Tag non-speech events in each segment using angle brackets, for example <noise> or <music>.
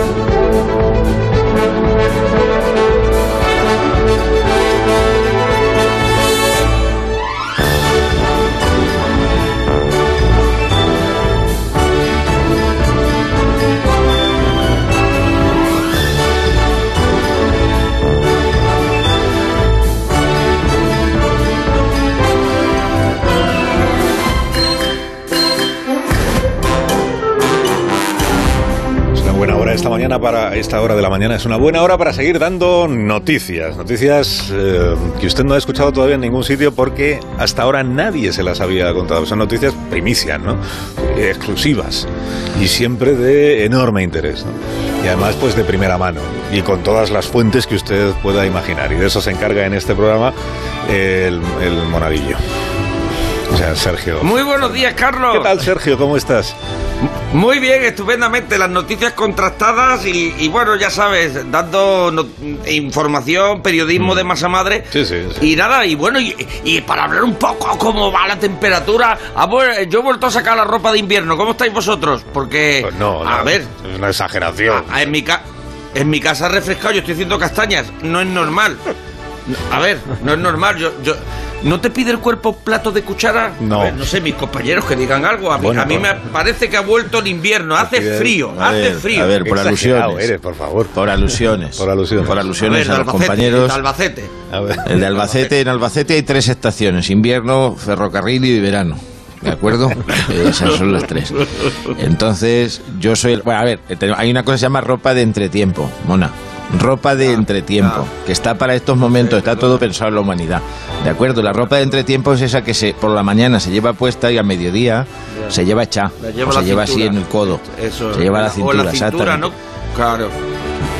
esta para esta hora de la mañana es una buena hora para seguir dando noticias, noticias eh, que usted no ha escuchado todavía en ningún sitio porque hasta ahora nadie se las había contado. Son noticias primicias, ¿no? Exclusivas y siempre de enorme interés. Y además pues de primera mano y con todas las fuentes que usted pueda imaginar. Y de eso se encarga en este programa el monadillo. O sea, Sergio. Muy buenos días, Carlos. ¿Qué tal, Sergio? ¿Cómo estás? Muy bien, estupendamente. Las noticias contrastadas y, y bueno, ya sabes, dando no- información, periodismo de masa madre. Sí, sí, sí. Y nada, y bueno, y, y para hablar un poco cómo va la temperatura, yo he vuelto a sacar la ropa de invierno. ¿Cómo estáis vosotros? Porque, Pues no, a no, ver, Es una exageración. en mi ca en mi casa refrescado, yo estoy haciendo castañas. No es normal. <laughs> A ver, no es normal. Yo, yo, ¿No te pide el cuerpo plato de cuchara? No. Ver, no sé, mis compañeros que digan algo. A mí, Bueno, a mí pues- me parece que ha vuelto el invierno. Hace frío, A hace ver, frío. a ver, por alusiones. eres, por favor. Por alusiones. <laughs> Por alusiones. Por A alusiones ver, a, los Albacete, compañeros. de Albacete. A ver. El de Albacete, en Albacete hay tres estaciones, invierno, ferrocarril y verano. ¿De acuerdo? <laughs> Eh, Esas son las tres. Entonces, yo soy... el- Bueno, a ver, eh, hay una cosa que se llama ropa de entretiempo, Mona. Ropa de entretiempo, que está para estos momentos, está todo pensado en la humanidad. ¿De acuerdo? La ropa de entretiempo es esa que se por la mañana se lleva puesta y a mediodía se lleva o se lleva así en el codo. Eso. se lleva la O cintura, la cintura. ¿no? Claro.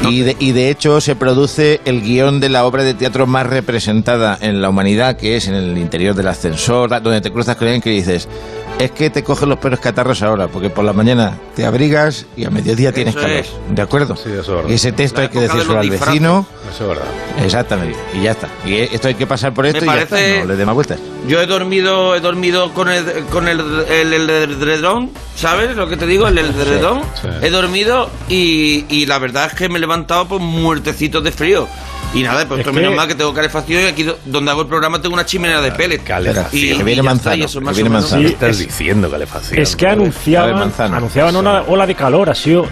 Y de, y de hecho se produce el guion de la obra de teatro más representada en la humanidad, que es en el interior del ascensor, donde te cruzas con alguien que dices, es que te cogen los pelos catarros ahora, porque por la mañana te abrigas y a mediodía tienes Eso calor. es. ¿De acuerdo? Sí, eso es verdad. y ese texto La hay que de decírselo los al disfraces. vecino. Eso es verdad. Exactamente. Y ya está. Y esto hay que pasar por esto y ya está. No le dé más vueltas. Yo he dormido, he dormido con el, con el, el, ¿sabes lo que te digo? El edredón. sí. He dormido y, y la verdad es que me he levantado pues muertecito de frío. Y nada, pues Es esto menos que- mal que tengo calefacción y aquí do- donde hago el programa tengo una chimenea de pellet. Calefacción. Y, Que viene manzano, está, que viene manzano. ¿Qué Sí, estás es- diciendo, calefacción? Es que anunciaban, anunciaban una ola de calor, ha sido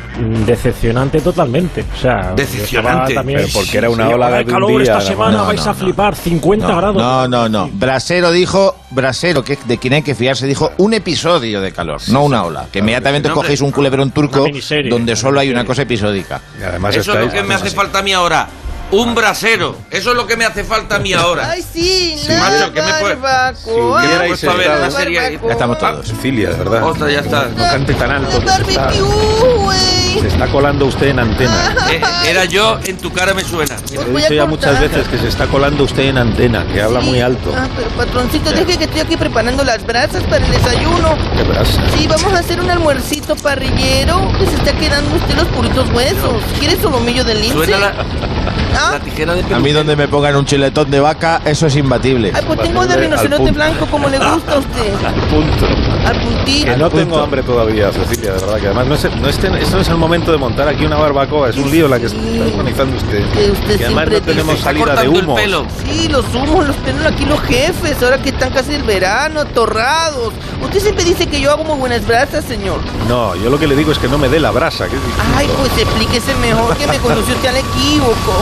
decepcionante totalmente. O sea, Decepcionante. también- Pero porque era una Sí, ola de de un calor día, esta semana más. vais No, a no, flipar 50 No, grados. no, no, no. Brasero dijo, Brasero, que de quien hay que fiarse, dijo un episodio de calor, no una ola. Que inmediatamente No, cogéis un culebrón turco donde solo hay una cosa episódica. Y además Eso es lo que me hace falta a mí ahora. Un brasero. Eso es lo que me hace falta a mí ahora. Ay, sí, Sí, macho, ¿qué me puede- barbacoa. ¿Qué me puedes ver una serie? Ya estamos todos. Cecilia, de verdad. Ostras, ya está. No cante tan alto. que se está- Barbecue, güey. Se está colando usted en antena. Eh, era yo, en tu cara me suena. Os he voy a dicho ya cortar. muchas veces que se está colando usted en antena, que habla Sí. muy alto. Ah, pero patroncito, deje que estoy aquí preparando las brasas para el desayuno. Qué brasa. Sí, vamos a hacer un almuercito parrillero que se está quedando usted los puritos huesos. ¿Quieres solomillo de lince? Suena la, <laughs> ¿Ah? la tijera de A mí donde me pongan un chiletón de vaca, eso es imbatible. Ay, pues tengo de Al rinoceronte blanco como le gusta a usted. Punto. Al puntito. Que no punto. tengo hambre todavía, Cecilia, de verdad. Que además no es, no, es, esto no es el momento de montar aquí una barbacoa. Es un lío la que está organizando usted. Que usted Y además no tenemos salida de humo. Sí, los humos los tienen aquí los jefes, ahora que están casi el verano, atorrados. Usted siempre dice que yo hago muy buenas brasas, señor. No, yo lo que le digo es que no me dé la brasa. que es distinto. Ay, pues explíquese mejor que me conoció usted al equívoco.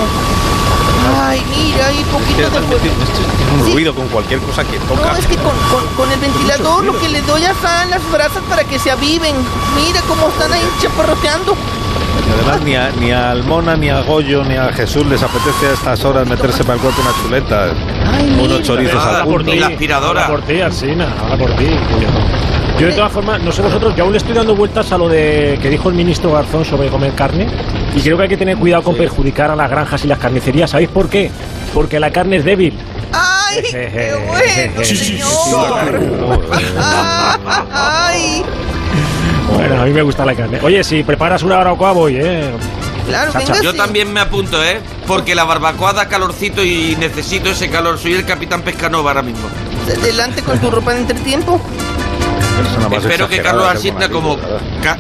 Ay, mira, hay poquito de esto es un Sí. ruido con cualquier cosa que toca. No, es que con, con- con el ventilador lo que le doy a San las brasas para que se aviven. Mira cómo están ahí chaparroteando. Y además ni a, ni a Almona, ni a Goyo, ni a Jesús les apetece a estas horas meterse para el cuerpo una chuleta. Ay, Unos mira. chorizos al por punto. ti. la aspiradora. Ahora por ti, Arsina, ahora por ti. Yo de todas formas, no sé vosotros, yo aún le estoy dando vueltas a lo de que dijo el ministro Garzón sobre comer carne y creo que hay que tener cuidado con perjudicar a las granjas y las carnicerías. ¿Sabéis por qué? Porque la carne es débil. Ay, <laughs> qué bueno, Sí, sí, sí, señor. Ay, Bueno, a mí me gusta la carne. Oye, si preparas una barbacoa voy, ¿eh? claro, venga. Yo también me apunto, ¿eh? Porque la barbacoa da calorcito y necesito ese calor. Soy el capitán Pescanova ahora mismo. Adelante con tu ropa de entretiempo. Persona más Espero que Carlos Alsina, como, ca-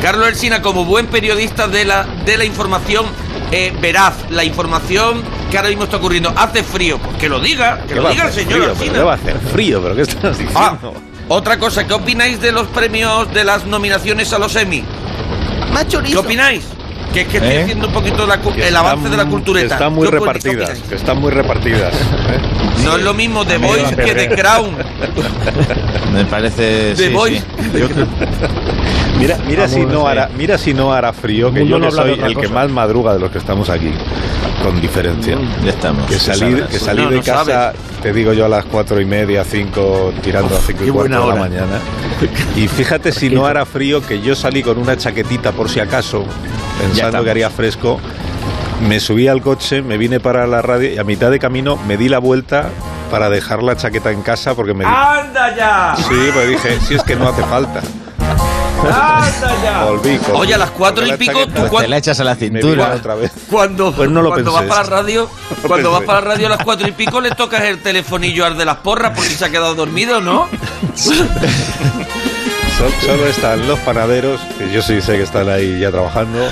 Carlos Ersina, como buen periodista de la, de la información eh, veraz, la información que ahora mismo está ocurriendo, hace frío, pues que lo diga, que ¿Qué lo va a diga el hacer señor frío? Alsina. ¿Pero ¿Qué va a hacer frío? ¿Pero qué estás diciendo? Ah, otra cosa, ¿qué opináis de los premios de las nominaciones a los Emmy? Más ¿Qué opináis? Que es que estoy ¿Eh? haciendo un poquito la el avance de la cultureta. Que están muy ¿Qué opináis? ¿Qué repartidas, que están muy repartidas. <laughs> ¿eh? No es lo mismo The Voice que The. Crown. <laughs> Me parece. The sí, Voice. sí. Yo creo- <laughs> Mira, mira, si no hará, mira si no hará frío, que yo no soy el que más madruga de los que estamos aquí, con diferencia. Ya estamos. Que salí, sabrás. que salí No, de no casa, sabes. Te digo yo, a las cuatro y media, cinco, tirando a cinco y cuarto de la mañana. <laughs> Y fíjate si no hará frío, que yo salí con una chaquetita por si acaso, pensando que haría fresco. Me subí al coche, me vine para la radio y a mitad de camino me di la vuelta para dejar la chaqueta en casa porque me di... ¡Anda ya! Sí, pues dije, si es que no hace falta. ¡Anda ya! Volví con- Oye, a las cuatro y pico, tú Pues te la echas a la cintura. otra vez. Cuando, Pues no lo cuando pensé vas para la radio, cuando vas para la radio a las cuatro y pico le tocas el telefonillo al de las porras porque se ha quedado dormido, ¿no? <laughs> Sol- Solo están los panaderos, que yo sí sé que están ahí ya trabajando,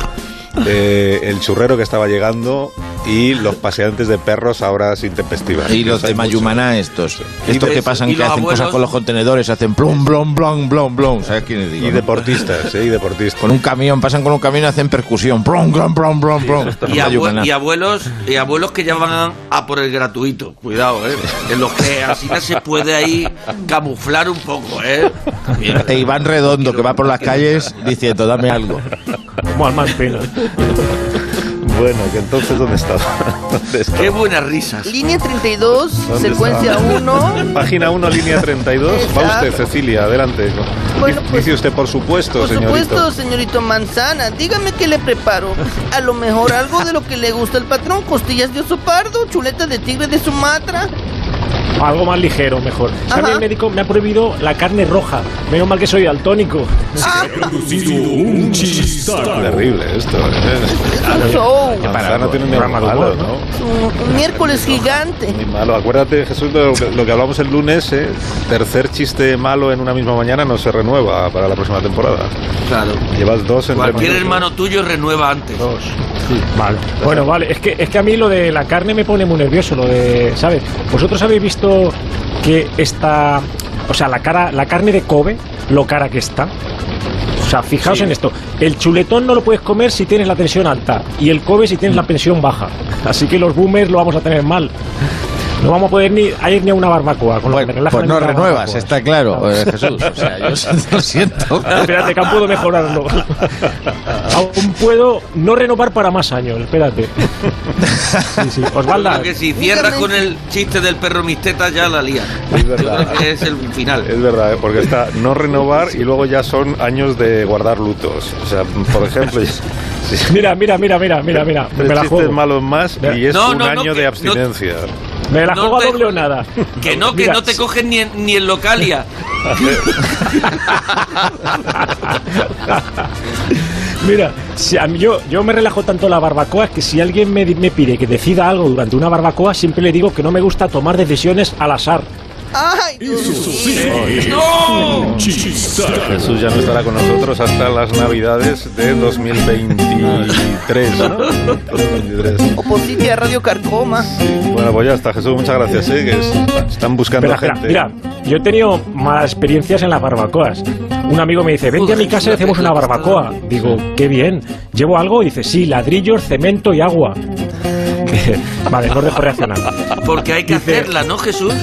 eh, el churrero que estaba llegando y los paseantes de perros a horas intempestivas. Y los de muchos. Mayumaná estos. Estos de- que pasan que hacen cosas con los contenedores, hacen plum, blum, blum, blum, blum. ¿Sabes quiénes digo? Y no? deportistas, eh, y deportistas. Con un camión, pasan con un camión y hacen percusión. Blum, blum, blum, blum, blum. Y, abue- Mayumaná. y abuelos y abuelos que ya van a por el gratuito. Cuidado, ¿eh? En los que así ya se puede ahí camuflar un poco, ¿eh? Bien. E Iván Redondo, que va por las calles diciendo, dame algo. Como al más pena. Bueno, que entonces, ¿dónde estaba? <laughs> ¿Dónde estaba? Qué buenas risas. Línea 32, ¿Dónde secuencia estaba? <laughs> 1. Página 1, línea 32. Va usted. Cecilia, adelante. Bueno, pues- Dice usted, por supuesto, Por señorito. supuesto, señorito Manzana. Dígame qué le preparo. A lo mejor algo de lo que le gusta al patrón. Costillas de oso pardo, chuleta de tigre de Sumatra. Algo más ligero, mejor. Ajá. ¿Sabe? El médico me ha prohibido la carne roja. Menos mal que soy daltónico. Ah, Terrible esto. ¿eh? es un show. Manzana tiene un programa malo, ¿no? Un, un miércoles gigante. Muy malo. Acuérdate, Jesús, de lo, que- lo que hablamos el lunes, ¿eh? tercer chiste malo en una misma mañana no se renueva para la próxima temporada. Claro. Llevas dos en Cualquier hermano tuyo renueva antes. Dos. Vale. Bueno, vale. Es que, es que a mí lo de la carne me pone muy nervioso. Lo de, ¿sabes? Vosotros habéis visto que esta, o sea, la cara, la carne de Kobe, lo cara que está. O sea, fijaos Sí. en esto. El chuletón no lo puedes comer si tienes la tensión alta y el Kobe si tienes la tensión baja. Así que los boomers lo vamos a tener mal. No vamos a poder ni a ir ni a una barbacoa. Con lo que me Bueno, pues no renuevas, está claro, eh, Jesús. O sea, yo <laughs> lo siento. Espérate, que aún puedo mejorarlo. <laughs> aún puedo no renovar para más años, espérate. Sí, sí. Osvalda, Creo que si cierras con el chiste del perro misteta ya la lía. Es Yo verdad. creo que es el final. Es verdad, ¿eh? porque está no renovar y luego ya son años de guardar lutos. O sea, por ejemplo, mira, mira, mira, mira, mira, mira. Me la chistes juego. malos más y es No, un no, no, año que- de no- abstinencia. Me la No juego a doble o nada. <laughs> Que no, que Mira, no te cogen ni en, ni en localia. <laughs> Mira, si a mí yo, yo me relajo tanto la barbacoa que si alguien me, me pide que decida algo durante una barbacoa, siempre le digo que no me gusta tomar decisiones al azar. Ay. ¡No! Jesús ya no estará con nosotros hasta las Navidades de 2023, ¿no? 2023. Opositia Radio Carcoma. Bueno, pues ya está, Jesús, muchas gracias. ¿eh? Que es- están buscando espera, gente. mira, yo he tenido malas experiencias en las barbacoas. Un amigo me dice, vente a mi casa y hacemos una barbacoa. Digo, qué bien. ¿Llevo algo? Dice, sí, ladrillos, cemento y agua. Vale, no dejo reaccionar. Porque hay que hacerla, ¿no, Jesús?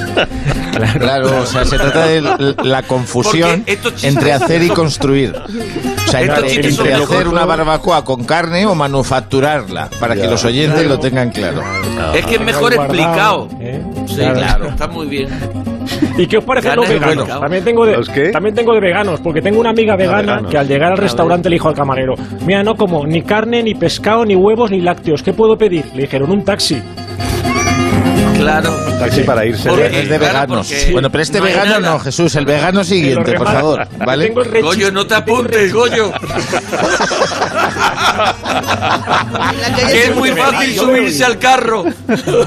Claro, o sea, se trata de la confusión entre hacer y construir. O sea, entre, entre hacer una barbacoa con carne o manufacturarla, para que los oyentes Claro. lo tengan claro. Es que es mejor Guardado, explicado. ¿eh? Sí, Claro. claro. Está muy bien. ¿Y qué os parece los veganos? También tengo, de, ¿Los qué? también tengo de veganos, porque tengo una amiga vegana veganos. que al llegar al restaurante le dijo al camarero, mira, no como ni carne, ni pescado, ni huevos, ni lácteos, ¿qué puedo pedir? Le dijeron un taxi. Claro. Taxi para irse. Porque- de- Es de claro, veganos. porque Bueno, pero este no vegano nada. no, Jesús, el vegano siguiente, por favor, ¿vale? Tengo el rechis- Goyo, no te apuntes, Goyo. <laughs> Que es muy fácil subirse al carro.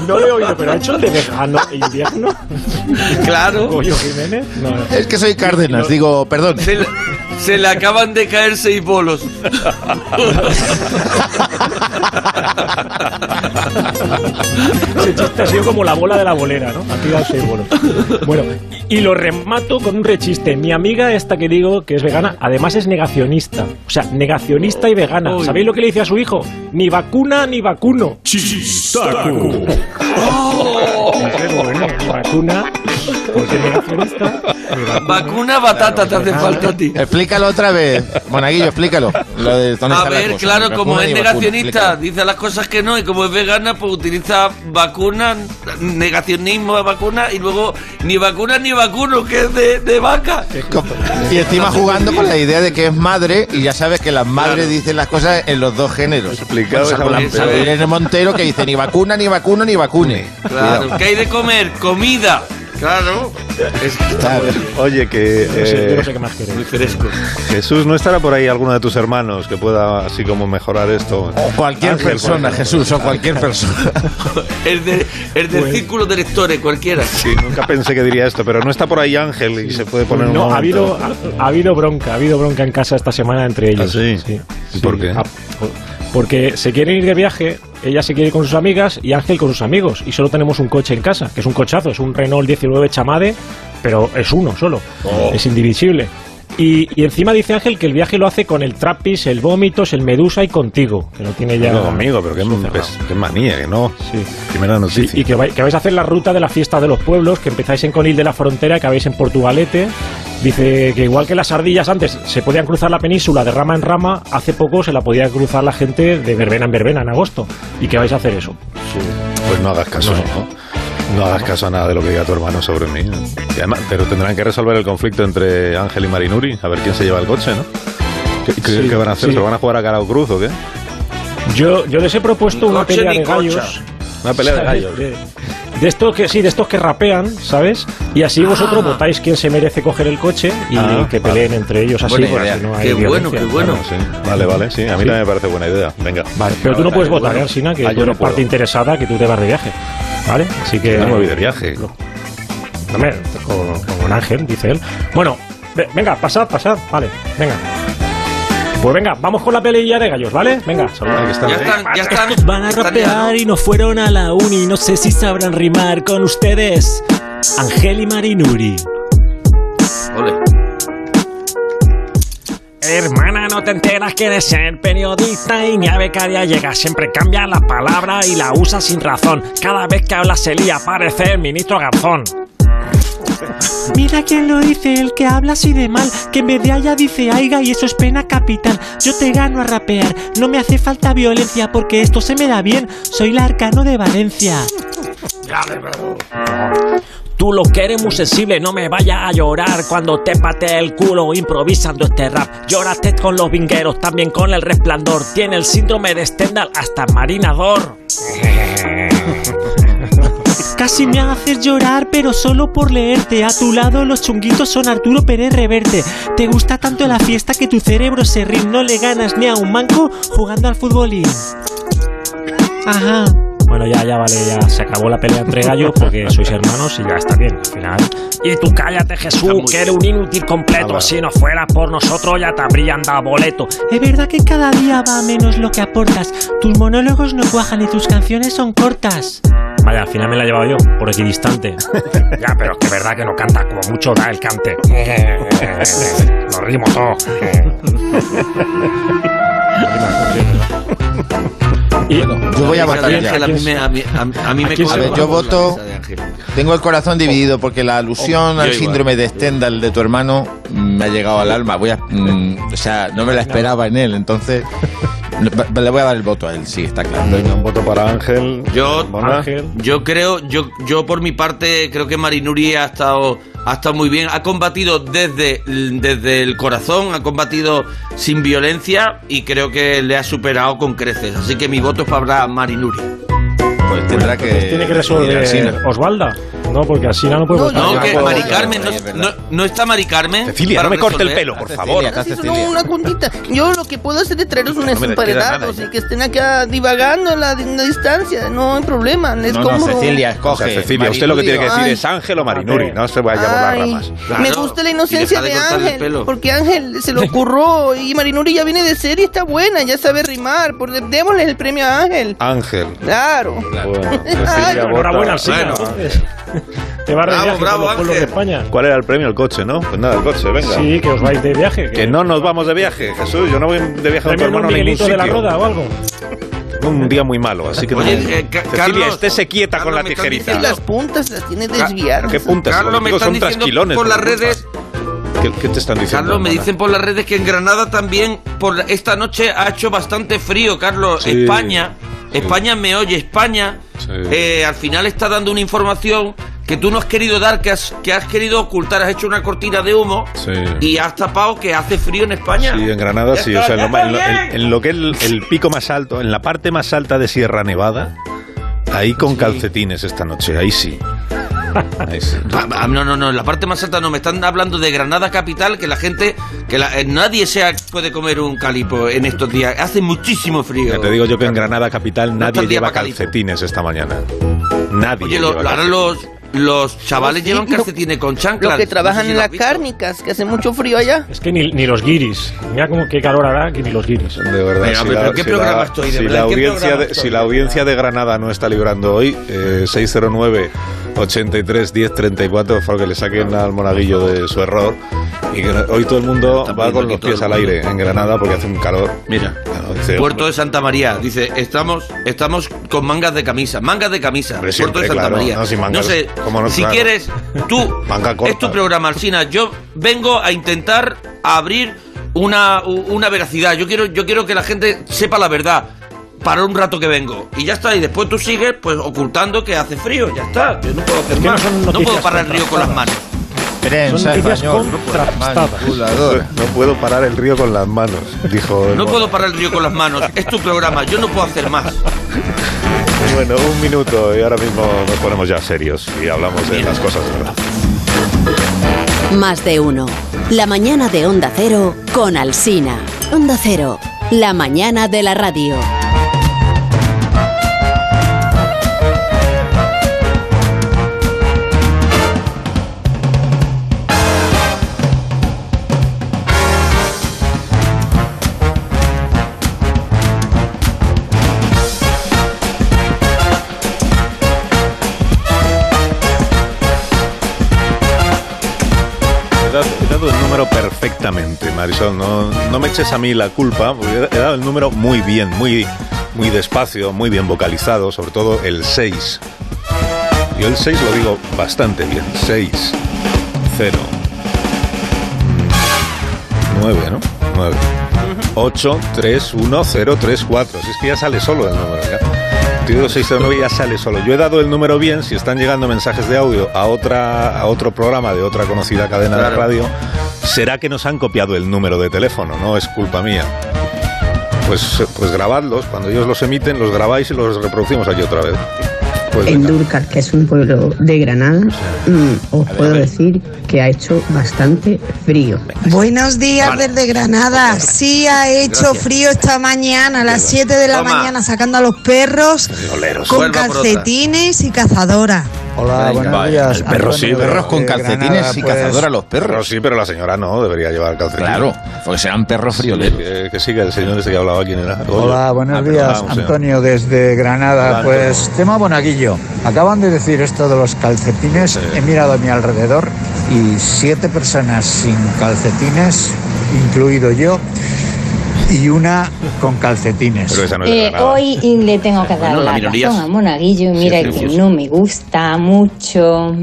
No lo he oído, pero ha hecho el de vegano e invierno. Claro. Goyo Jiménez. No, no. Es que soy Cárdenas, digo, perdón. Se, le acaban de caer seis bolos. Ese chiste ha sido como la bola de la bolera, ¿no? Ha tirado seis bolos. Bueno, y lo remato con un rechiste. Mi amiga esta que digo que es vegana, además es negacionista. O sea, negacionista y vegana. ¿Sabéis lo que le dice a su hijo? Ni vacuna ni vacuno. Chistaco. Qué bueno, vacuna, porque negacionista. ni vacuna. Vacuna batata te hace falta a ti. Explícalo otra vez. Monaguillo, explícalo. Lo de dónde A está la ver, cosa. claro, como es vacuna, negacionista, dice las cosas que no, y como es vegana, pues utiliza vacuna, negacionismo de vacuna, y luego ni vacuna ni vacuno, que es de, de vaca. Y encima jugando con la idea de que es madre y ya sabes que las madres dicen las cosas en los dos géneros. Explicado. Irene Montero que dice ni vacuna, ni vacuno, ni vacune. Claro, Cuidado. ¿qué hay de comer? Comida. Claro. Es Claro. Oye, que No sé, yo no eh, sé qué más muy queréis. fresco. Jesús, ¿no estará por ahí alguno de tus hermanos que pueda así como mejorar esto? O cualquier Ángel, persona. Jesús, o cualquier persona. <laughs> El, de, el del Pues- círculo de lectores, cualquiera. Sí, nunca pensé que diría esto, pero no está por ahí Ángel y se puede poner un No, ha habido, ha, ha habido bronca, ha habido bronca en casa esta semana entre ellos. ¿Ah, sí? ¿Y por qué? Ah, por- porque se quieren ir de viaje, ella se quiere ir con sus amigas y Ángel con sus amigos. Y solo tenemos un coche en casa, que es un cochazo, es un Renault 19 Chamade, pero es uno solo, Oh. es indivisible. Y, y encima dice Ángel que el viaje lo hace con el Trappis, el Vómitos, el Medusa y contigo, que lo tiene ya. No, amigo, pero qué, qué manía, que no. Sí. Primera Sí, noticia. y que, vai- que vais a hacer la ruta de la fiesta de los pueblos, que empezáis en Conil de la Frontera, que acabáis en Portugalete. Dice que igual que las ardillas antes se podían cruzar la península de rama en rama, hace poco se la podía cruzar la gente de verbena en verbena en agosto. ¿Y que vais a hacer eso? Pues no hagas caso, ¿no? No hagas caso a nada de lo que diga tu hermano sobre mí. Y además, pero tendrán que resolver el conflicto entre Ángel y Marinuri, a ver quién se lleva el coche, ¿no? ¿Qué, qué- Sí, qué van a hacer? sí. ¿Se van a jugar a cara o cruz o qué? Yo, yo les he propuesto una pelea de cocha. gallos. Una pelea de gallos. De, de estos que sí, de estos que rapean, ¿sabes? Y así vosotros Ah. votáis quién se merece coger el coche y Ah, que peleen entre ellos así, Buena idea. no hay Qué bueno, qué bueno. Claro, sí. Vale, vale, sí. A mí también me parece buena idea. Venga. Vale, pero tú no puedes votar, bueno. ¿eh, Arsina? Que Ah, tú yo no eres parte interesada, que tú te vas de viaje. ¿Vale? Así que... No me voy de viaje. Hombre, con, con Ángel, dice él. Bueno, ve- venga, pasad, pasad. Vale, venga. Pues venga, vamos con la peleilla de gallos, ¿vale? Venga. Ah, Ya están, ya están. <laughs> Van a rapear ¿no? y no fueron a la uni. No sé si sabrán rimar con ustedes. Ángel y Marinuri. Hermana, no te enteras que de ser periodista y ni a becaria llega. Siempre cambia la palabra y la usa sin razón. Cada vez que habla se lía, parece el ministro Garzón. Mira quién lo dice, el que habla así de mal, que en vez de haya dice aiga y eso es pena capital. Yo te gano a rapear, no me hace falta violencia porque esto se me da bien, soy la arcano de Valencia. Tú lo que eres muy sensible, no me vayas a llorar cuando te pate el culo improvisando este rap. Llórate con los vingueros, también con el resplandor. Tiene el síndrome de Stendhal hasta marinador. <laughs> Casi me haces llorar, pero solo por leerte. A tu lado los chunguitos son Arturo Pérez Reverte. Te gusta tanto la fiesta que tu cerebro se ríe. No le ganas ni a un manco jugando al futbolín. Ajá. Bueno, ya, ya vale, ya se acabó la pelea entre gallos porque sois hermanos y ya está bien, al final. Y tú cállate, Jesús, que eres un inútil completo. Ah. Si no fuera por nosotros, ya te habrían dado boleto. Es verdad que cada día va menos lo que aportas. Tus monólogos no cuajan y tus canciones son cortas. Vaya, al final me la he llevado yo, por equidistante. ya, pero es que es verdad que no canta, como mucho da el cante. <laughs> lo rimo todo. Yo voy a votar Ángel, a mí me, a mí, a- a mí me quién coge se- A ver, yo voto-. Tengo el corazón dividido porque la alusión Yo al igual. síndrome de Stendhal de tu hermano me ha llegado al alma. Voy a, mm, o sea, no me la esperaba en él, entonces <laughs> le voy a dar el voto a él, sí, está claro. Venga, un voto para Ángel. Yo- Mona. Ángel. Yo creo, yo, yo por mi parte creo que Marinuri ha estado, ha estado muy bien, ha combatido desde, desde el corazón, ha combatido sin violencia y creo que le ha superado con creces. Así que mi voto es para Marinuri. Pues tendrá que. Pues tiene que resolver. Osvalda. No, porque Alsina no puede No. No, que puedo, Mari Carmen, no, no- no está Mari Carmen. Cecilia, para no me corte el pelo, por favor. no, una puntita. Yo lo que puedo hacer es traeros unos No emparedados y que estén acá divagando en la, la distancia. No hay problema. Es No, como... no, Cecilia, O sea, escoge. Cecilia, usted lo que tiene que decir Ay. es Ángel o Marinuri, no se vaya por las Ay, ramas. Claro. me gusta la inocencia de Ángel, porque Ángel se lo ocurrió y Marinuri ya viene de serie, está buena, ya sabe rimar, por, démosle el premio a Ángel. Ángel. Claro. Bueno, <laughs> Ay, Enhorabuena. Bueno. <laughs> Te vas de Bravo, viaje bravo, con los pueblos de. España. ¿Cuál era el premio? El coche, ¿no? Pues nada, el coche, venga. Sí, que os vais de viaje. Que no nos vamos de viaje, Jesús. Yo no voy de viaje con tu hermano a ningún Miguelito de la sitio. Roda o algo. Un día muy malo, así que no. Oye, eh, Ca- Cecilia, Carlos, estése quieta con Carlos, la me están tijerita. Las puntas las tiene desviadas. ¿Qué puntas? Carlos, Los me están son diciendo trasquilones. por las ¿no? redes. ¿Qué, qué te están diciendo? Carlos, me dicen por las redes que en Granada también por la- esta noche ha hecho bastante frío, Carlos. Sí. España, España me oye, España Sí. eh, al final está dando una información que tú no has querido dar, que has, que has querido ocultar, has hecho una cortina de humo Sí. y has tapado que hace frío en España. Sí, en Granada sí. o sea, en lo, en lo- en- lo que es el, el pico más alto, en la parte más alta de Sierra Nevada, ahí con calcetines esta noche, ahí sí. Ah, ah, No, no, no, en la parte más alta no, me están hablando de Granada capital, que la gente, que la- eh, nadie se ha- puede comer un calipo en estos días, hace muchísimo frío. Ya te digo yo que en Granada capital No nadie lleva calipo. calcetines esta mañana. Nadie. Oye, lo- lleva ahora calcetines. los, los chavales Sí, llevan lo- calcetines con chanclas. Los que no sé trabajan si en las cárnicas, que hace mucho frío allá. Es que ni, ni los guiris. Mira cómo qué calor hará que ni los guiris. De verdad, si la, pero ¿qué si programa la- estoy, de si verdad? la ¿Qué audiencia de, estoy? si la audiencia de Granada no está librando hoy, eh, 609 83 10 34, por favor que le saquen al monaguillo de su error. Y que hoy todo el mundo Está va con los pies al aire en Granada porque hace un calor. Mira, Puerto de Santa María, dice, estamos, estamos con mangas de camisa, mangas de camisa, Hombre, Puerto de Santa claro, María. no, sin mangas, sé, ¿cómo no? si Claro. quieres, tú, <laughs> Manga corta. es tu programa, Alsina, yo vengo a intentar abrir una, una veracidad, yo quiero, yo quiero que la gente sepa la verdad. Para un rato que vengo. Y ya está. Y después tú sigues pues ocultando que hace frío. Ya está. Yo no puedo hacer que más. No, puedo parar el río con las manos. Prensa español. No puedo parar el río con las manos, dijo. No puedo parar el río con las manos. Es tu programa. Yo no puedo hacer más. Bueno, un minuto y ahora mismo nos ponemos ya serios y hablamos de las cosas de verdad. Más de uno. La mañana de Onda Cero con Alsina. Onda Cero. La mañana de la radio. Dado, el número perfectamente, Marisol. No, no me eches a mí la culpa, porque he dado el número muy bien, muy, muy despacio, muy bien vocalizado, sobre todo el 6. Yo el 6 lo digo bastante bien. 6, 0, 9, ¿no? 9. 8, 3, 1, 0, 3, 4. Si es que ya sale solo el número, ya. Te digo 609 ya sale solo. Yo he dado el número bien, si están llegando mensajes de audio a otra a otro programa de otra conocida cadena de radio, será que nos han copiado el número de teléfono, no es culpa mía. Pues, pues grabadlos, cuando ellos los emiten, los grabáis y los reproducimos aquí otra vez. Pues En. Durcar, que es un pueblo de Granada, mm, os puedo decir que ha hecho bastante frío. Buenos días Vale. desde Granada. Sí ha hecho Gracias. frío esta mañana a las 7 de la Toma. mañana sacando a los perros Violeros. con Vuelva calcetines y cazadora. Hola, Venga, buenos vaya, días. el perro sí, perros con calcetines Granada, y pues, cazadora a los perros. sí, pero la señora no, debería llevar calcetín. Claro, porque serán perros frioleros. Que siga el señor este que hablaba, ¿quién era? Hola, buenos Ah, días. Antonio desde Granada. Hola, pues tema Bonaguillo. Acaban de decir esto de los calcetines. Sí. He mirado a mi alrededor y siete personas sin calcetines, incluido yo, <laughs> y una con calcetines. Pero esa no es de Eh, hoy le tengo que dar Bueno, la razón a Monaguillo. sí, Mira que no me gusta mucho.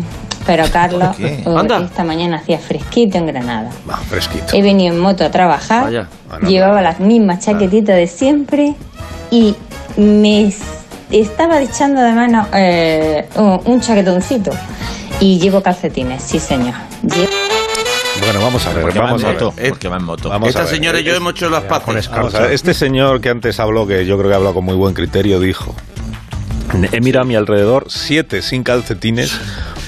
Pero Carlos, oh, Anda. esta mañana hacía fresquito en Granada. Ah, fresquito. He venido en moto a trabajar, Vaya. Ah, no, llevaba no. las mismas chaquetitas de siempre y me estaba echando de mano eh, un, chaquetoncito. Y llevo calcetines, sí señor. Bueno, vamos a ver, Porque va vamos en a ver. moto. Porque va en moto. Vamos a Esta ver. señora y yo hemos hecho las paces. Vamos a ver, Este señor que antes habló, que yo creo que habló con muy buen criterio, dijo: He mirado a mi alrededor siete sin calcetines,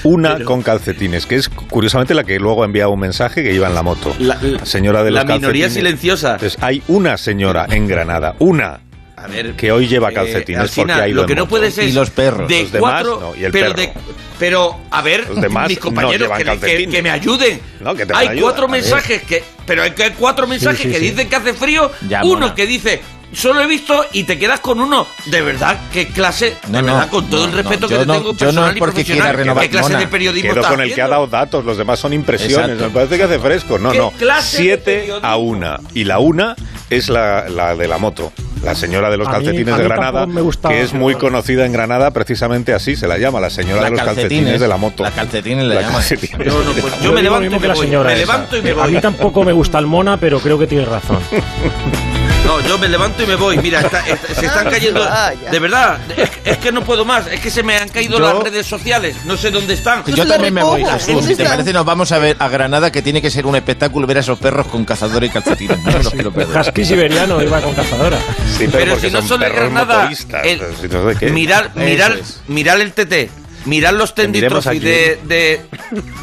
una con calcetines, que es curiosamente la que luego ha enviado un mensaje que iba en la moto. La, señora de los la minoría calcetines. silenciosa. Entonces, hay una señora en Granada, una, A ver, que hoy lleva eh, calcetines porque ido lo que no moto. puede ser Y los perros. de Los demás, cuatro no, y el pero perro. de pero a ver Los demás mis no compañeros llevan que, que- calcetines. que me ayuden No, que te hay ayudar. cuatro mensajes que pero hay cuatro mensajes sí, que sí. dicen que hace frío Ya, uno mona. que dice solo he visto y te quedas con uno de verdad qué clase No, de no, verdad con todo no, el respeto no, que yo te no- tengo yo no personal es y porque quiera profesional renovar- qué clase Mona, de periodismo Quedo con el que ha dado datos, los demás son impresiones. Exacto. Me parece que hace fresco. No, ¿Qué no. clase de Siete periodismo? a una. Y la una es la, la de la moto. La señora de los A mí- calcetines a de mí Granada, que es muy conocida en Granada, precisamente así se la llama, la señora La de los calcetines, de la moto. La calcetines le La llaman. calcetines. No, no, pues yo Yo me levanto y me la voy señora me levanto y me A voy mí tampoco me gusta el mona, pero creo que tiene razón. <laughs> No, yo me levanto y me voy. Mira, está- está- se están <laughs> cayendo. Vaya. De verdad, es, es que no puedo más. Es que se me han caído Yo- las redes sociales. No sé dónde están. Yo también me voy, recojo. Jesús. ¿Dónde Si te parece, nos vamos a ver a Granada, que tiene que ser un espectáculo ver a esos perros con cazadores y calcetines. No me los quiero perder. Husky siberiano iba con cazadora. Sí, Pero si no son de perros Granada, motoristas, el- qué. mirar, mirar, es. mirar el TT. Mirar los aquí. de, de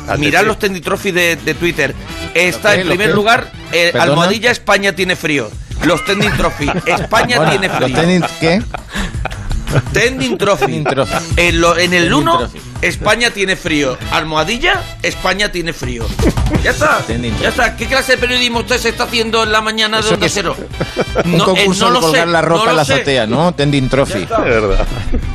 TT. los Tendy Trophy de, de Twitter. Está en ¿Lo primer lugar eh. Almohadilla España tiene frío. Los Tending Trophy <laughs> España Bueno, tiene ¿Los frío. qué? Tending Trophy. Tending Trophy. En, lo- en el Tending 1, Trophy. España tiene frío. Almohadilla, España tiene frío. Ya está. Ya está. ¿Qué clase de periodismo usted se está haciendo en la mañana de Onda es Cero? <laughs> Un No, eh, concurso no de colgar sé, la ropa no en la sé. azotea, ¿no? Tending Trophy. De verdad.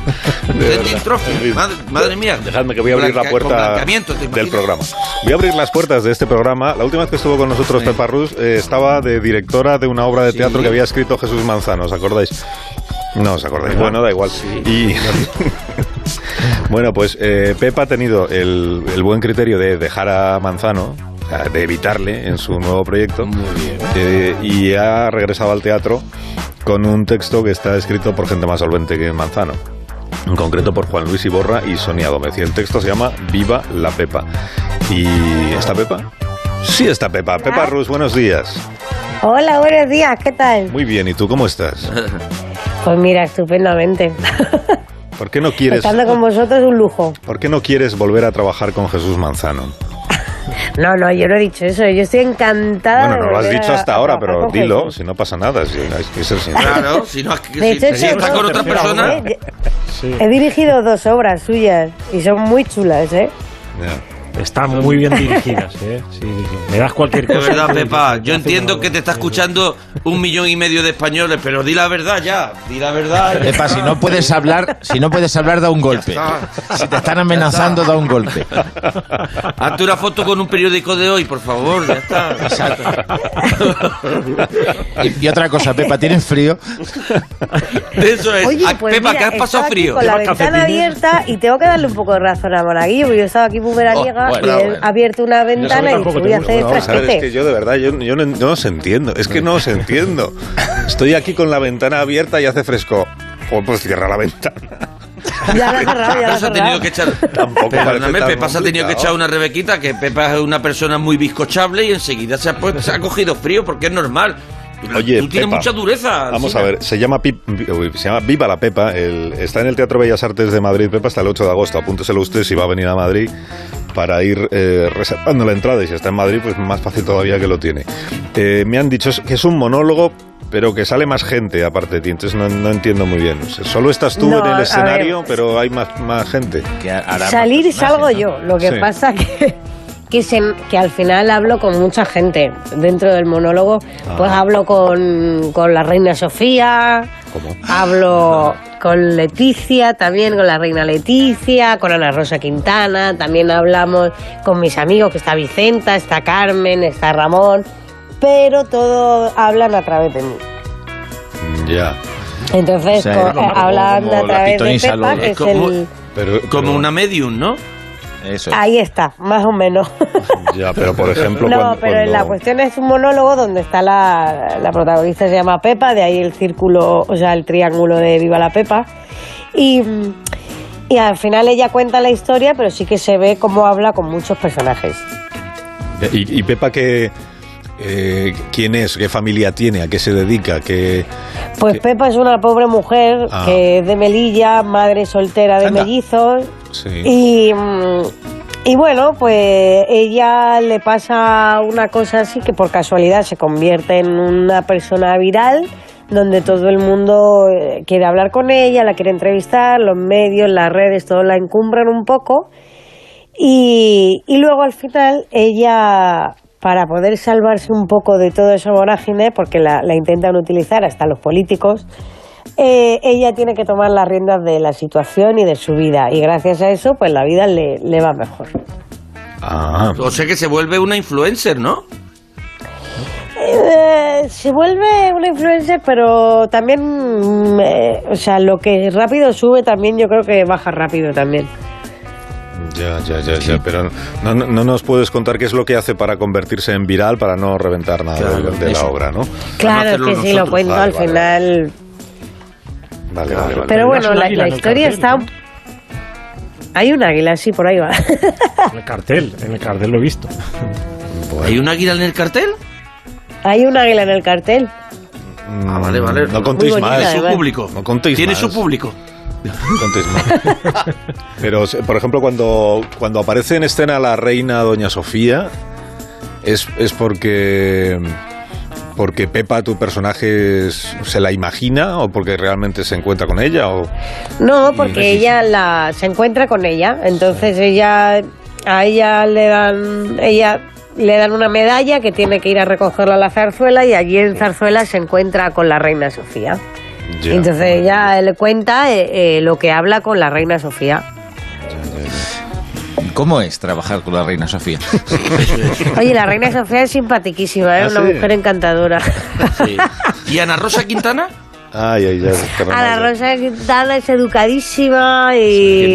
<laughs> Trophy. Madre, madre mía. Dejadme que voy a abrir la Blanca- puerta blanqueamiento, ¿te del programa. Voy a abrir las puertas de este programa. La última vez que estuvo con nosotros Pepa Rus eh, estaba de directora de una obra de teatro que había escrito Jesús Manzano, ¿os acordáis? No os acordáis. Bueno, da igual. Y <laughs> bueno, pues eh, Pepa ha tenido el, el buen criterio de dejar a Manzano, de evitarle en su nuevo proyecto, eh, y ha regresado al teatro con un texto que está escrito por gente más solvente que Manzano en concreto por Juan Luis Iborra y Sonia Gómez. Y el texto se llama Viva la Pepa. ¿Y está Pepa? Sí está Pepa. Pepa Rus, buenos días. Hola, buenos días, ¿qué tal? Muy bien, ¿y tú cómo estás? <laughs> Pues mira, estupendamente. <laughs> ¿Por qué no quieres, Estando con vosotros es un lujo. ¿por qué no quieres volver a trabajar con Jesús Manzano? <laughs> No, no, yo no he dicho eso. Yo estoy encantada. Bueno, de no lo has dicho hasta a ahora, pero dilo, si no pasa nada, si hay que ser sincero. Claro, si no, es que- De si, si hecho está con otra persona. He dirigido dos obras suyas y son muy chulas, ¿eh? Están muy bien dirigidas, ¿eh? Sí, sí, sí. Me das cualquier De cosa. verdad, y te- Pepa, yo entiendo que te está escuchando un millón y medio de españoles, pero di la verdad ya, di la verdad. Epa, si no puedes hablar, si no puedes hablar, da un golpe. Si te están amenazando, da un golpe. Hazte una foto con un periódico de hoy, por favor, ya está. Y, y otra cosa, Pepa, ¿tienes frío? Eso es. Oye, pues Pepa, mira, que has pasado frío. con la ventana abierta y tengo que darle un poco de razón a Monaguillo, porque yo estaba aquí muy veraniega Oh, bueno, y él bueno. ha abierto una ventana y voy a hacer No, es que yo de verdad, yo, yo no, no os entiendo. Es que no os entiendo. <laughs> Estoy aquí con la ventana abierta y hace fresco. Pues, pues cierra la ventana. Ya ha cerrado, ya tenido que echar. Tampoco Perdóname, Pepa se ha tenido que echar una rebequita, que Pepa es una persona muy bizcochable y enseguida se ha, puesto- se ha cogido frío porque es normal. Oye, Tú tienes Pepa, mucha dureza. Vamos a ver, se llama, Pip- uy, se llama Viva la Pepa. el- está en el Teatro Bellas Artes de Madrid, Pepa, hasta el 8 de agosto. Apúnteselo usted si va a venir a Madrid para ir eh, reservando la entrada. Y si está en Madrid, pues más fácil todavía que lo tiene. Eh, me han dicho que es un monólogo, pero que sale más gente aparte de ti. Entonces no, no entiendo muy bien. O sea, solo estás tú No, en el ver. escenario, pero hay más, más gente. Que Salir más salgo yo. Lo que Sí. pasa que, que, se- que al final hablo con mucha gente. Dentro del monólogo, pues Ah. hablo con, con la reina Sofía, ¿Cómo? hablo <laughs> con Leticia, también con la reina Leticia, con Ana Rosa Quintana, también hablamos con mis amigos, que está Vicenta, está Carmen, está Ramón, pero todo hablan a través de mí. Ya. Entonces, O sea, co- como- hablan como a través de Pepa, que es Como- el... Pero, Como pero- una medium, ¿no? Eso es. Ahí está, más o menos. <laughs> Ya, pero por ejemplo, No, cuando, pero cuando- la cuestión es un monólogo donde está la, la protagonista, se llama Pepa, de ahí el círculo, o sea, el triángulo de Viva la Pepa. Y, y al final ella cuenta la historia, pero sí que se ve cómo habla con muchos personajes. Y, y Pepa, que Eh, ¿Quién es? ¿Qué familia tiene? ¿A qué se dedica? ¿Qué... Pues Pepa es una pobre mujer Ah. que es de Melilla, madre soltera de mellizos. Y, mm, y bueno, pues ella le pasa una cosa así que por casualidad se convierte en una persona viral donde todo el mundo eh, quiere hablar con ella, la quiere entrevistar, los medios, las redes, todo la encumbran un poco. Y, y luego al final ella, para poder salvarse un poco de toda esa vorágine, porque la, la intentan utilizar hasta los políticos, eh, ella tiene que tomar las riendas de la situación y de su vida. Y gracias a eso, pues la vida le, le va mejor. Ah. O sea que se vuelve una influencer, ¿no? Eh, se vuelve una influencer, pero también, mm, eh, o sea, lo que rápido sube también yo creo que baja rápido también. Ya, ya, ya, ya, pero no, no- no nos puedes contar qué es lo que hace para convertirse en viral, para no reventar nada Claro, de, de la obra, ¿no? Claro, es que si lo cuento Vale, al vale, final... Vale, vale, vale. Pero bueno, la, historia cartel, está... Hay un águila, sí, por ahí va. <laughs> En el cartel, en el cartel lo he visto. ¿Hay un águila en el cartel? Hay un águila en el cartel. Ah, vale, vale. No contéis bonita, más. Tiene su además. público. No contéis Tiene más. su público. No contéis más. <laughs> Pero, por ejemplo, cuando, cuando aparece en escena la reina Doña Sofía, es, es porque... ¿Porque Pepa, tu personaje, se la imagina o porque realmente se encuentra con ella? O... No, porque ella la, se encuentra con ella, entonces ella a ella le dan ella le dan una medalla que tiene que ir a recogerla a la zarzuela y allí en zarzuela se encuentra con la reina Sofía. Ya. Entonces ella le cuenta eh, eh, lo que habla con la reina Sofía. ¿Cómo es trabajar con la reina Sofía? <laughs> Oye, la reina Sofía es simpaticísima, es ¿Ah, una sí? mujer encantadora. Sí. ¿Y Ana Rosa Quintana? Ay, ay, ay. Ana Rosa Quintana es educadísima y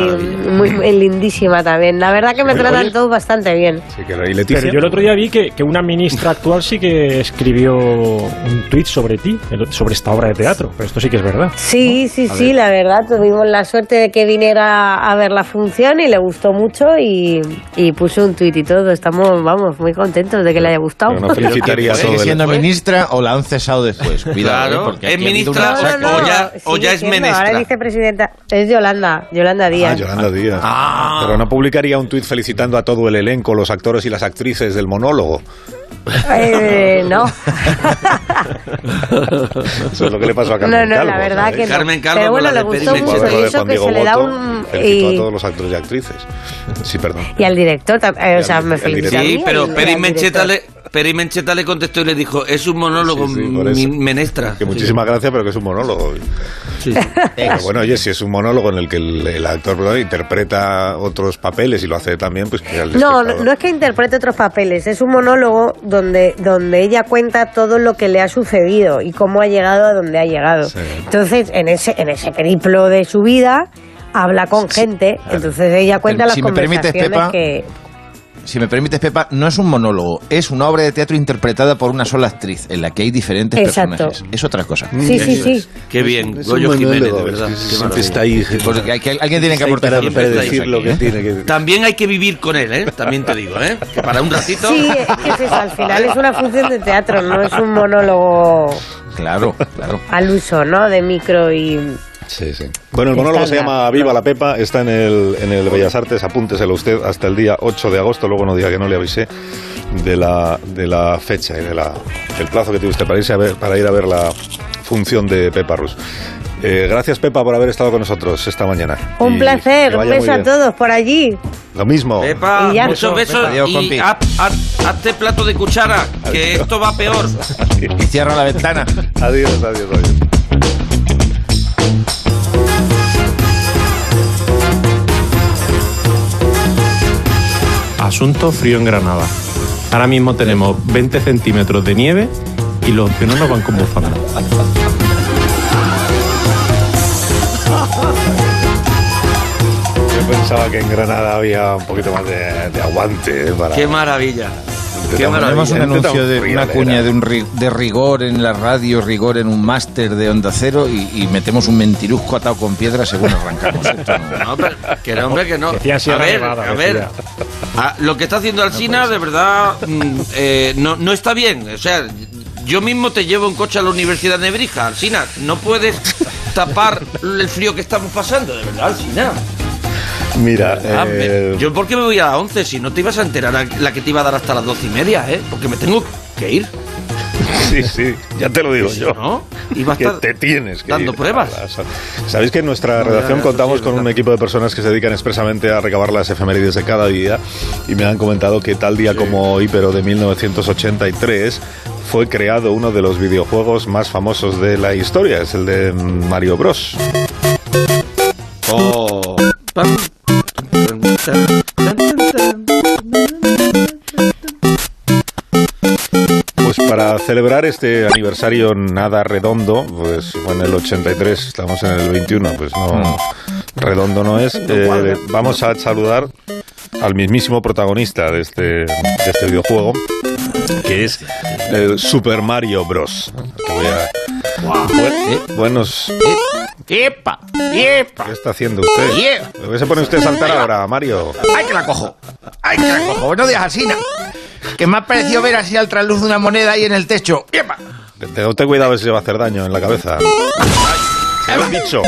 muy, muy lindísima también. La verdad que me tratan oye. todos bastante bien. Sí, que y Leticia. Pero yo el otro día vi que, que una ministra actual sí que escribió un tuit sobre ti, sobre esta obra de teatro. Pero esto sí que es verdad. Sí, sí, A sí, ver. la verdad, tuvimos la suerte de que viniera a ver la función y le gustó mucho y, y puso un tuit y todo. Estamos, vamos, muy contentos de que le haya gustado. Bueno, <laughs> felicitaría a todo ¿Sigue el siendo ¿Fue? ministra o la han cesado después? Cuidado, Claro, ¿eh? porque es aquí o- ya- o sigue ya es siendo, menestra. Ahora es vicepresidenta. Es Yolanda, Yolanda Ah, Díaz. Yolanda Díaz. Ah. Pero no publicaría un tuit felicitando a todo el elenco, los actores y las actrices del monólogo. Eh, no. <laughs> Eso es lo que le pasó a no, Carmen no, Calvo, la verdad ¿sabes? que no. Carmen Calvo Pero bueno, le gustó mucho que Diego se le da un... felicitó Y, a todos los actores y actrices. Sí, perdón. y al director, eh, o sea, me el felicitó Sí, pero Peri Mencheta, le, Peri Mencheta le contestó y le dijo, es un monólogo, Sí, menestra. Que muchísimas gracias, pero que es un monólogo. Sí. Pero bueno, oye, si es un monólogo en el que el, el actor interpreta otros papeles y lo hace también, pues No, no, no es que interprete otros papeles, es un monólogo donde, donde ella cuenta todo lo que le ha sucedido y cómo ha llegado a donde ha llegado. Sí. Entonces, en ese, en ese periplo de su vida, habla con gente, entonces ella cuenta Pero las si me permites, conversaciones Pepa, que... Si me permites, Pepa, no es un monólogo, es una obra de teatro interpretada por una sola actriz, en la que hay diferentes Exacto. personajes. Es otra cosa. Sí, sí, sí. Qué bien, Goyo Jiménez, de monólogo, verdad. es que qué siempre está ahí. Porque hay que- alguien tiene que aportar para ahí. predecir lo que ¿eh? tiene que... También hay que vivir con él, ¿eh? También te digo, ¿eh? Que para un ratito... Sí, es que es eso, al final es una función de teatro, no es un monólogo Claro, claro. al uso, ¿no? De micro y... Sí, sí. Bueno, el monólogo se llama Viva la Pepa, está en el, en el Bellas Artes, apúnteselo usted hasta el día 8 de agosto, luego no diga que no le avisé de la, de la fecha y de la, del plazo que tiene usted para, irse a ver, para ir a ver la función de Pepa Rus. Eh, gracias Pepa por haber estado con nosotros esta mañana. Un Y placer, un beso a todos por allí. Lo mismo. Pepa, Y ya. muchos besos Adiós, y hazte plato de cuchara, que esto va peor. <laughs> Y cierra la ventana. Adiós, adiós, adiós. Asunto frío en Granada. Ahora mismo tenemos 20 centímetros de nieve y los ciudadanos van con bufanda. Yo pensaba que en Granada había un poquito más de, de aguante. ¿eh? para... Qué maravilla. Qué Ponemos un anuncio de Friolera. una cuña de, un ri- de rigor en la radio, rigor en un máster de Onda Cero y, y metemos un mentirusco atado con piedra según arrancamos. Esto no- <laughs> No, pero que no, hombre, que no. A ver, a ver. Ah, lo que está haciendo Alsina, de verdad, mm, eh, no, no está bien. O sea, yo mismo te llevo en coche a la Universidad de Nebrija. Alsina, no puedes tapar el frío que estamos pasando, de verdad, Alsina. Mira, Ah, eh, yo, ¿por qué me voy a las 11 si no te ibas a enterar a la que te iba a dar hasta las 12 y media, eh? Porque me tengo que ir. sí, sí, ya te lo digo yo. ¿no? Iba a que estar te tienes que dando ir pruebas. a las- Sabéis que en nuestra No, redacción ya, contamos sí, con un equipo de personas que se dedican expresamente a recabar las efemérides de cada día y me han comentado que tal día como hoy, pero de 1983, fue creado uno de los videojuegos más famosos de la historia, es el de Mario Bros. Oh. Pues para celebrar este aniversario nada redondo, pues fue en el 83, estamos en el 21, pues no, redondo no es. Eh, vamos a saludar al mismísimo protagonista de este, de este videojuego, que es eh, Super Mario Bros. Que voy a- Buen- buenos... ¡Epa! ¡Epa! ¿Qué está haciendo usted? Yeah. ¿Por qué se pone usted a saltar ahora, Mario? ¡Ay, que la cojo! ¡Ay, que la cojo! Buenos días, Alsina. Que me ha parecido ver así al trasluz de una moneda ahí en el techo. ¡Epa! Ten ten cuidado si se va a hacer daño en la cabeza. Se lo he dicho.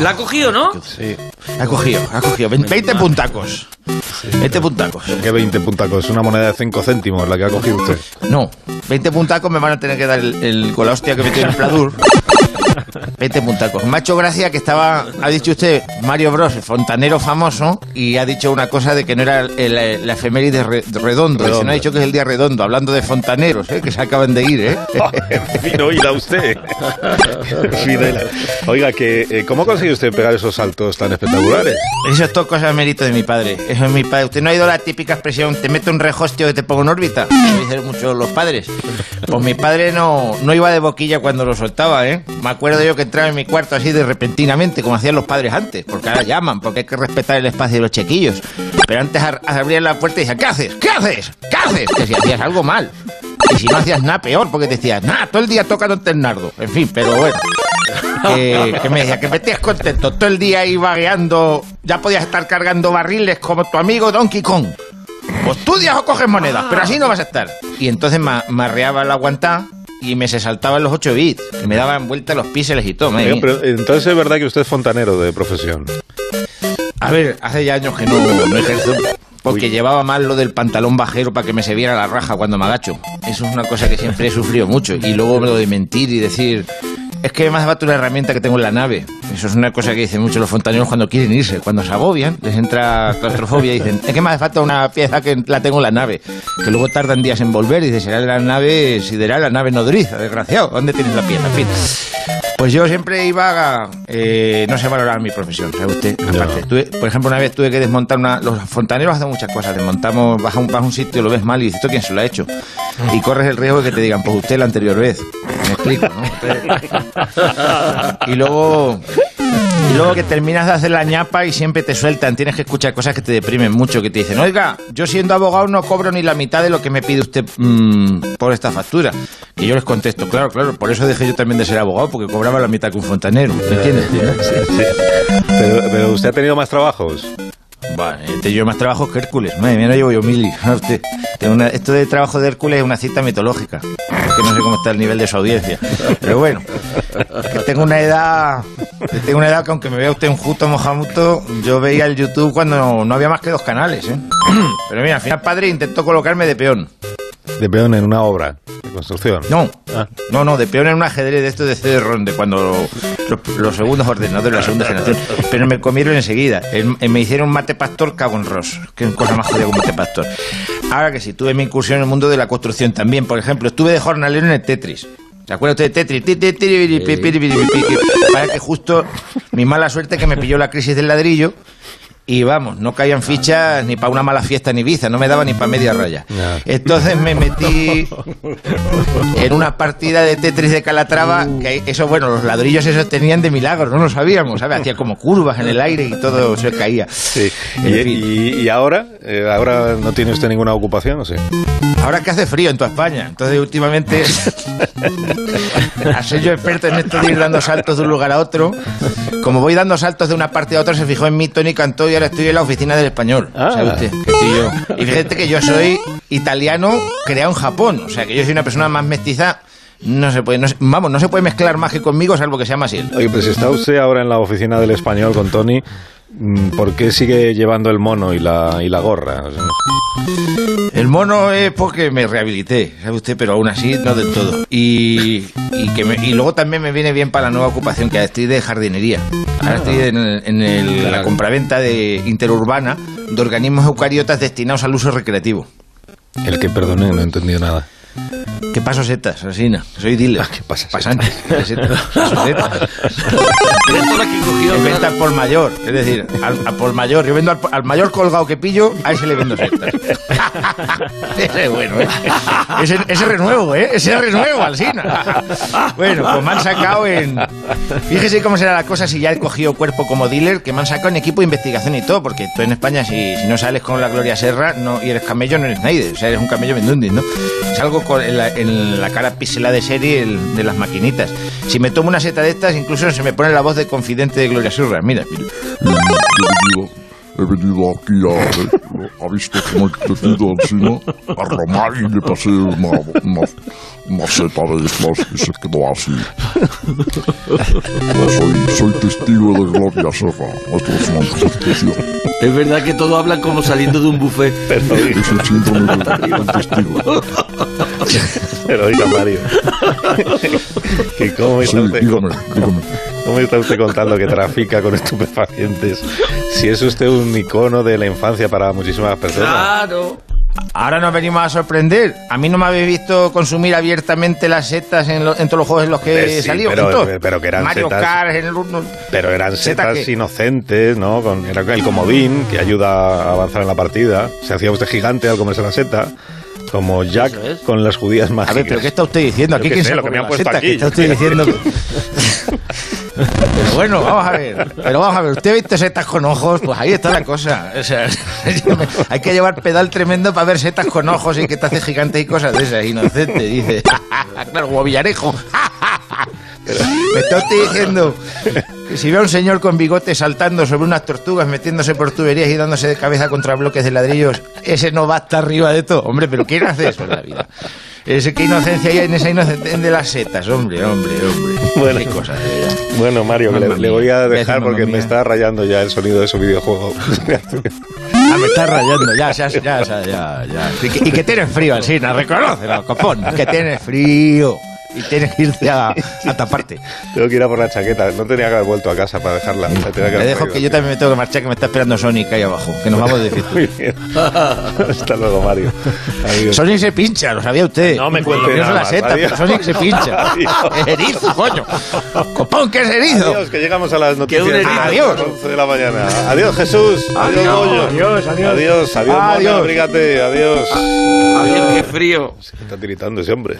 ¿La ha cogido, no? Sí. Ha cogido, ha cogido. 20 puntacos. 20 puntacos. ¿Qué 20 puntacos? Una moneda de 5 céntimos la que ha cogido usted. No, 20 puntacos me van a tener que dar el, el- con la hostia que metió en el Pladur. 20 puntacos. Me ha hecho gracia que estaba, ha dicho usted, Mario Bros, el fontanero famoso, y ha dicho una cosa de que no era la efeméride re- redondo. Redondo. no ha dicho que es el día redondo, hablando de fontaneros, ¿eh? que se acaban de ir, ¿eh? <laughs> en fin, oíla usted. Oiga, que, eh, ¿cómo consigue usted pegar esos saltos tan espectaculares? Eso es todo cosa de mérito de mi padre. Eso es mi padre. Usted no ha ido a la típica expresión, te meto un rehostio que te pongo en órbita. Lo dicen mucho los padres. Pues mi padre no, no iba de boquilla cuando lo soltaba, ¿eh? Me acuerdo yo que entraba en mi cuarto así de repentinamente, como hacían los padres antes, porque ahora llaman, porque hay que respetar el espacio de los chequillos. Pero antes abrían la puerta y decían, ¿qué haces? ¿Qué haces? ¿Qué haces? Que si hacías algo mal. Y si no hacías nada, peor, porque te decías, nada, todo el día tocándote el nardo. En fin, pero bueno. Que, me decía que me estés contento todo el día ahí vagueando. Ya podías estar cargando barriles como tu amigo Donkey Kong. O estudias o coges monedas, pero así no vas a estar. Y entonces me me arreaba la aguantá y me se saltaban los 8 bits. Y me daban vuelta los píxeles y todo. pero, entonces es verdad que usted es fontanero de profesión. A ver, hace ya años que no, no ejerzo. Porque llevaba mal lo del pantalón bajero para que me se viera la raja cuando me agacho. Eso es una cosa que siempre he sufrido mucho. Y luego lo de mentir y decir, es que me hace falta una herramienta que tengo en la nave. Eso es una cosa que dicen muchos los fontaneros cuando quieren irse. Cuando se agobian, les entra claustrofobia y dicen, es que me hace falta una pieza que la tengo en la nave. Que luego tardan días en volver y dice, será la nave sideral, la nave nodriza, desgraciado. ¿Dónde tienes la pieza? En fin. Pues yo siempre iba a... eh, no sé valorar mi profesión, ¿sabe usted? Aparte, tuve- por ejemplo, una vez tuve que desmontar una... Los fontaneros hacen muchas cosas. Desmontamos, vas a un, vas a un sitio, lo ves mal y dices, ¿esto quién se lo ha hecho? Y corres el riesgo de que te digan, pues usted la anterior vez. Me explico, ¿no? <laughs> Entonces- <laughs> y luego... Y luego que terminas de hacer la ñapa y siempre te sueltan, tienes que escuchar cosas que te deprimen mucho, que te dicen, oiga, yo siendo abogado no cobro ni la mitad de lo que me pide usted mm, por esta factura. Y yo les contesto, claro, claro, por eso dejé yo también de ser abogado, porque cobraba la mitad que un fontanero, ¿me entiendes? Pero, pero usted ha tenido más trabajos. Vale, he tenido más trabajos que Hércules. Madre mía, no llevo yo mil. <laughs> Una- esto de trabajo de Hércules es una cita mitológica. Que no sé cómo está el nivel de su audiencia. Pero bueno, que tengo una edad. Tengo una edad que aunque me vea usted un justo mojamuto, yo veía el YouTube cuando no había más que dos canales, ¿eh? <clears throat> Pero mira, al final padre intentó colocarme de peón. De peón en una obra de construcción. No, no, no, de peón en un ajedrez de esto de CD-ROM, de cuando los, los segundos ordenadores de la segunda generación. Pero me comieron enseguida. El- me hicieron mate pastor cago en ros. Que cosa más jodida que un mate pastor. Ahora que sí, tuve mi incursión en el mundo de la construcción también. Por ejemplo, estuve de jornalero en el Tetris. ¿Se acuerda usted de Tetris? Para que justo mi mala suerte que me pilló la crisis del ladrillo Y vamos, no caían fichas ni para una mala fiesta en Ibiza, no me daba ni para media raya. Entonces me metí <laughs> en una partida de Tetris de Calatrava, que eso, bueno, los ladrillos esos tenían de milagro, no lo sabíamos, ¿sabes? Hacía como curvas en el aire y todo se caía. Sí. ¿Y, fin. y- y ahora? Eh, ¿Ahora no tiene usted ninguna ocupación o sí? Ahora que hace frío en toda España, entonces últimamente, <laughs> a ser yo experto en esto de ir dando saltos de un lugar a otro, como voy dando saltos de una parte a otra, se fijó en mí Tony Cantó y ahora estoy en la oficina del español. ¿sabe usted? Que estoy yo. Y fíjate que yo soy italiano creado en Japón, o sea que yo soy una persona más mestiza. No se puede, no se- vamos, no se puede mezclar más que conmigo, salvo que sea más él. Oye, pues si está usted ahora en la oficina del español con Tony, ¿por qué sigue llevando el mono y la, y la gorra? El mono es porque me rehabilité, ¿sabe usted? Pero aún así no del todo. Y, y, que me- y luego también me viene bien para la nueva ocupación, que estoy de jardinería. Ahora estoy en, el- en el- la compraventa de interurbana de organismos eucariotas destinados al uso recreativo. el que, perdone, no he entendido nada. ¿Qué paso setas, Asina? Soy dealer. ¿Qué pasa Pasante. Paso setas. <laughs> cogió, Es venta al por mayor. Es decir, al, al por mayor. Yo vendo al, al mayor colgado que pillo, a ese le vendo setas. <laughs> ese es bueno, ¿eh? Ese, ese renuevo, ¿eh? Ese renuevo, Alsina. Bueno, pues me han sacado en... Fíjese cómo será la cosa si ya he cogido cuerpo como dealer, que me han sacado en equipo de investigación y todo, porque tú en España, si, si no sales con la Gloria Serra no, y eres camello, no eres nadie. O sea, eres un camello vendundis, ¿no? Salgo con, en, la, en la cara pixelada de serie el- de las maquinitas. Si me tomo una seta de estas, incluso se me pone la voz de confidente de Gloria Serra. Mira, mira. He venido aquí a... ¿Ha visto cómo he metido encima? A Román y le pasé una, una, una seta de estas y se quedó así. Yo soy, soy testigo de Gloria Serra. Esto es una institución. Es verdad que todos hablan como saliendo de un buffet. Es el síndrome del, testigo. Pero oiga, Mario, que ¿cómo, Sí, dígame, dígame. ¿Cómo me está usted contando que trafica con estupefacientes? Si es usted un icono de la infancia para muchísimas personas. Claro. Ahora nos venimos a sorprender. A mí no me habéis visto consumir abiertamente las setas en, lo- en todos los juegos en los que Eh, he sí, salido. pero- todos. pero que eran Mario setas- Kart, en el uno- Pero eran ¿Seta setas inocentes, ¿no? Con, era el comodín que ayuda a avanzar en la partida. Se hacía usted gigante al comerse la seta. Como Jack con las judías A mágicas. ver, pero ¿qué está usted diciendo? Aquí quién sé, se lo que me han puesto seta? aquí. ¿Qué está usted diciendo? <laughs> <laughs> Pero bueno, vamos a ver. Pero vamos a ver, usted ha visto setas con ojos, pues ahí está la cosa. <laughs> Hay que llevar pedal tremendo para ver setas con ojos y que te hace gigante y cosas de esas, inocente, dice. <laughs> claro, como Villarejo. <laughs> Me está usted diciendo que si ve a un señor con bigote saltando sobre unas tortugas, metiéndose por tuberías y dándose de cabeza contra bloques de ladrillos, ese no va hasta arriba de todo. Hombre, pero ¿quién hace eso en la vida? Ese, ¿Qué inocencia hay en esa inocencia de las setas? Hombre, hombre, hombre. Bueno. Qué cosa. Bueno, Mario, que le, le voy a dejar porque me está rayando ya el sonido de su videojuego. <laughs> Ah, me está rayando, ya, ya, ya, ya, ya. ya. Y, que, y que tienes frío, Alcina, reconócelo, copón. Que tienes frío. Y tienes que irte a, <laughs> a taparte. Tengo que ir a por la chaqueta. No tenía que haber vuelto a casa para dejarla. La tenía que dejo que yo también me tengo que marchar, que me está esperando Sonic ahí abajo. Que nos vamos de fiesta. <laughs> <laughs> Hasta luego, Mario. Adiós. Sonic se pincha, lo sabía usted. No me cuente Yo nada soy la seta, pero Sonic se pincha. Erizo, coño. Copón, ¿qué es erizo? Adiós, que llegamos a las noticias un de erito. las Adiós. 11 de la mañana. Adiós, Jesús. Adiós, Adiós. Goyo. Adiós, adiós. Adiós, adiós, Adiós. Adiós. Adiós, qué frío. Se está tiritando ese hombre.